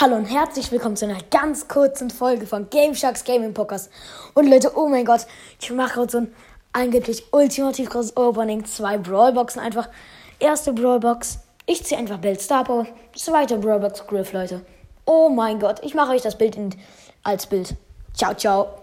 Hallo und herzlich willkommen zu einer ganz kurzen Folge von Game Sharks Gaming Podcast. Und Leute, oh mein Gott, ich mache heute so ein angeblich ultimativ großes Opening. Zwei Brawlboxen einfach. Erste Brawlbox, ich ziehe einfach Bild Star Power. Zweite Brawlbox Griff, Leute. Oh mein Gott, ich mache euch das Bild in, als Bild. Ciao, ciao.